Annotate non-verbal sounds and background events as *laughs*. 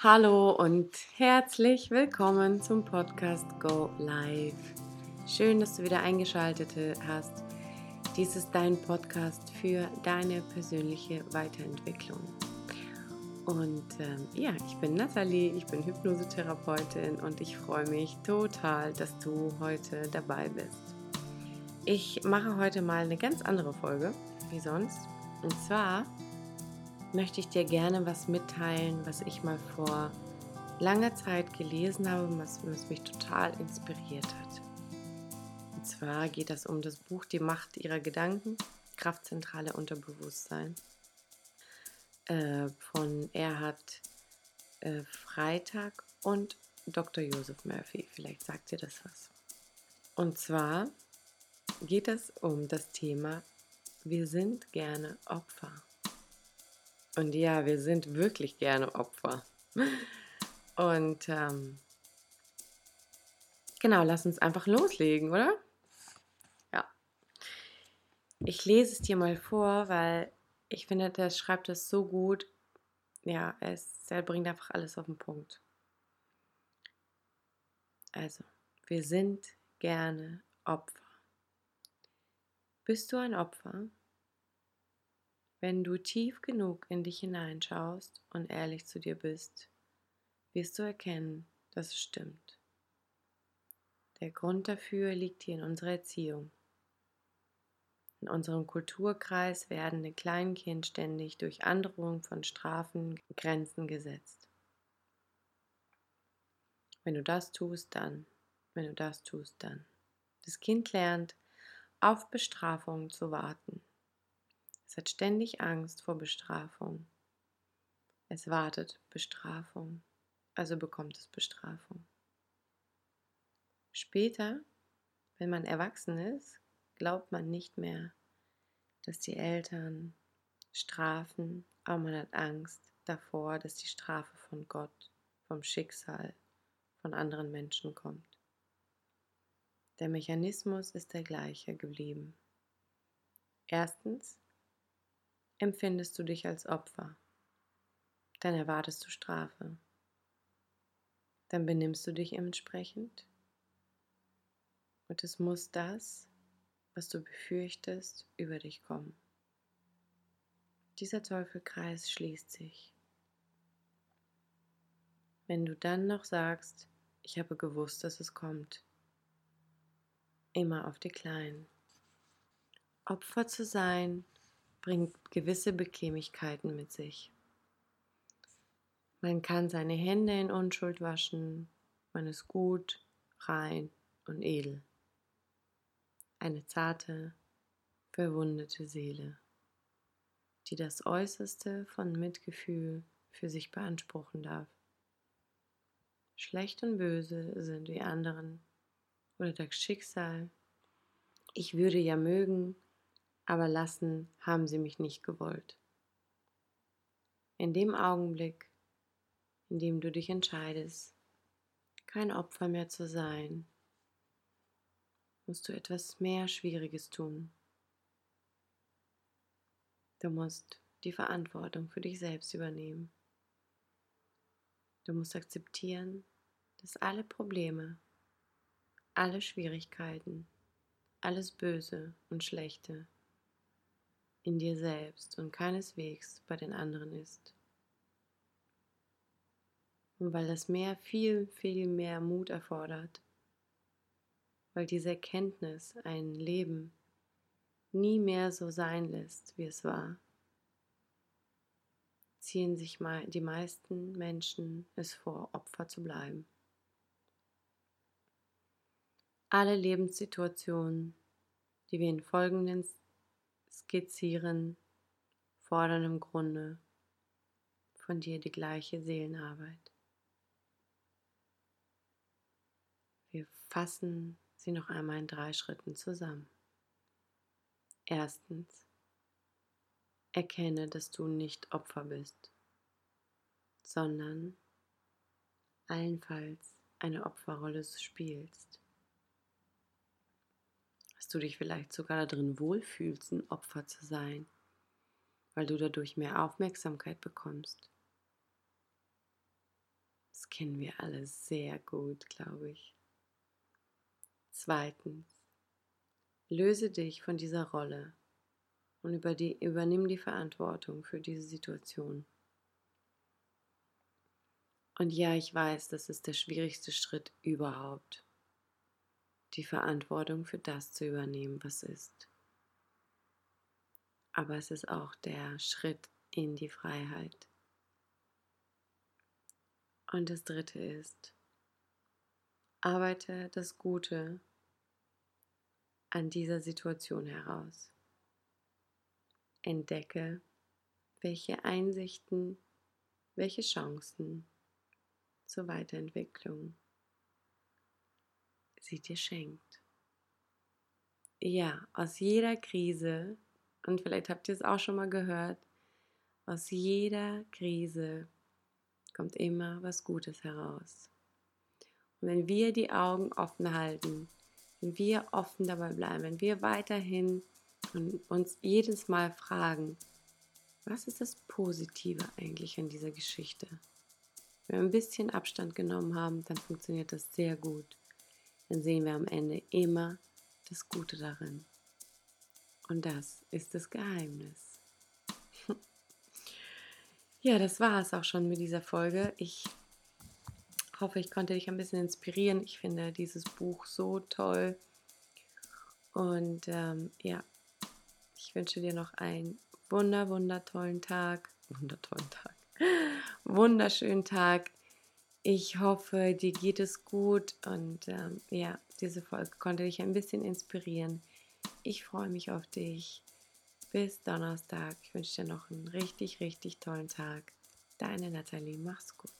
Hallo und herzlich willkommen zum Podcast Go Live. Schön, dass du wieder eingeschaltet hast. Dies ist dein Podcast für deine persönliche Weiterentwicklung. Und ähm, ja, ich bin Nathalie, ich bin Hypnosetherapeutin und ich freue mich total, dass du heute dabei bist. Ich mache heute mal eine ganz andere Folge wie sonst. Und zwar möchte ich dir gerne was mitteilen, was ich mal vor langer Zeit gelesen habe, was, was mich total inspiriert hat. Und zwar geht es um das Buch Die Macht ihrer Gedanken, Kraftzentrale Unterbewusstsein äh, von Erhard äh, Freitag und Dr. Joseph Murphy. Vielleicht sagt dir das was. Und zwar geht es um das Thema, wir sind gerne Opfer. Und ja, wir sind wirklich gerne Opfer. Und ähm, genau, lass uns einfach loslegen, oder? Ja. Ich lese es dir mal vor, weil ich finde, der schreibt es so gut. Ja, es, er bringt einfach alles auf den Punkt. Also, wir sind gerne Opfer. Bist du ein Opfer? Wenn du tief genug in dich hineinschaust und ehrlich zu dir bist, wirst du erkennen, dass es stimmt. Der Grund dafür liegt hier in unserer Erziehung. In unserem Kulturkreis werden den kleinen Kind ständig durch Androhung von Strafen Grenzen gesetzt. Wenn du das tust, dann. Wenn du das tust, dann. Das Kind lernt, auf Bestrafung zu warten. Es hat ständig Angst vor Bestrafung. Es wartet Bestrafung, also bekommt es Bestrafung. Später, wenn man erwachsen ist, glaubt man nicht mehr, dass die Eltern strafen, aber man hat Angst davor, dass die Strafe von Gott, vom Schicksal, von anderen Menschen kommt. Der Mechanismus ist der gleiche geblieben. Erstens, empfindest du dich als Opfer. Dann erwartest du Strafe. Dann benimmst du dich entsprechend. Und es muss das, was du befürchtest, über dich kommen. Dieser Teufelkreis schließt sich. Wenn du dann noch sagst, ich habe gewusst, dass es kommt, immer auf die Kleinen. Opfer zu sein bringt gewisse Bequemlichkeiten mit sich. Man kann seine Hände in Unschuld waschen, man ist gut, rein und edel. Eine zarte, verwundete Seele, die das Äußerste von Mitgefühl für sich beanspruchen darf. Schlecht und böse sind die anderen oder das Schicksal. Ich würde ja mögen, aber lassen haben sie mich nicht gewollt. In dem Augenblick, in dem du dich entscheidest, kein Opfer mehr zu sein, musst du etwas mehr Schwieriges tun. Du musst die Verantwortung für dich selbst übernehmen. Du musst akzeptieren, dass alle Probleme, alle Schwierigkeiten, alles Böse und Schlechte in dir selbst und keineswegs bei den anderen ist. Und weil das mehr viel, viel mehr Mut erfordert, weil diese Erkenntnis ein Leben nie mehr so sein lässt, wie es war, ziehen sich die meisten Menschen es vor, Opfer zu bleiben. Alle Lebenssituationen, die wir in folgenden Skizzieren fordern im Grunde von dir die gleiche Seelenarbeit. Wir fassen sie noch einmal in drei Schritten zusammen. Erstens, erkenne, dass du nicht Opfer bist, sondern allenfalls eine Opferrolle spielst dass du dich vielleicht sogar darin wohlfühlst, ein Opfer zu sein, weil du dadurch mehr Aufmerksamkeit bekommst. kennen wir alle sehr gut, glaube ich. Zweitens, löse dich von dieser Rolle und über die, übernimm die Verantwortung für diese Situation. Und ja, ich weiß, das ist der schwierigste Schritt überhaupt, die Verantwortung für das zu übernehmen, was ist. Aber es ist auch der Schritt in die Freiheit. Und das dritte ist, arbeite das Gute an dieser Situation heraus. Entdecke, welche Einsichten, welche Chancen zur Weiterentwicklung sie dir schenkt. Ja, aus jeder Krise, und vielleicht habt ihr es auch schon mal gehört, aus jeder Krise kommt immer was Gutes heraus. Und wenn wir die Augen offen halten, wenn wir offen dabei bleiben, wenn wir weiterhin uns jedes Mal fragen, was ist das Positive eigentlich an dieser Geschichte? Wenn wir ein bisschen Abstand genommen haben, dann funktioniert das sehr gut. Dann sehen wir am Ende immer das Gute darin. Und das ist das Geheimnis. *laughs* Ja, das war es auch schon mit dieser Folge. Ich hoffe, ich konnte dich ein bisschen inspirieren. Ich finde dieses Buch so toll. Und ähm, ja, ich wünsche dir noch einen wunder, wundertollen Tag. Wundertollen Tag. *laughs* Wunderschönen Tag. Ich hoffe, dir geht es gut und ähm, ja, diese Folge konnte dich ein bisschen inspirieren. Ich freue mich auf dich. Bis Donnerstag. Ich wünsche dir noch einen richtig, richtig tollen Tag. Deine Nathalie. Mach's gut.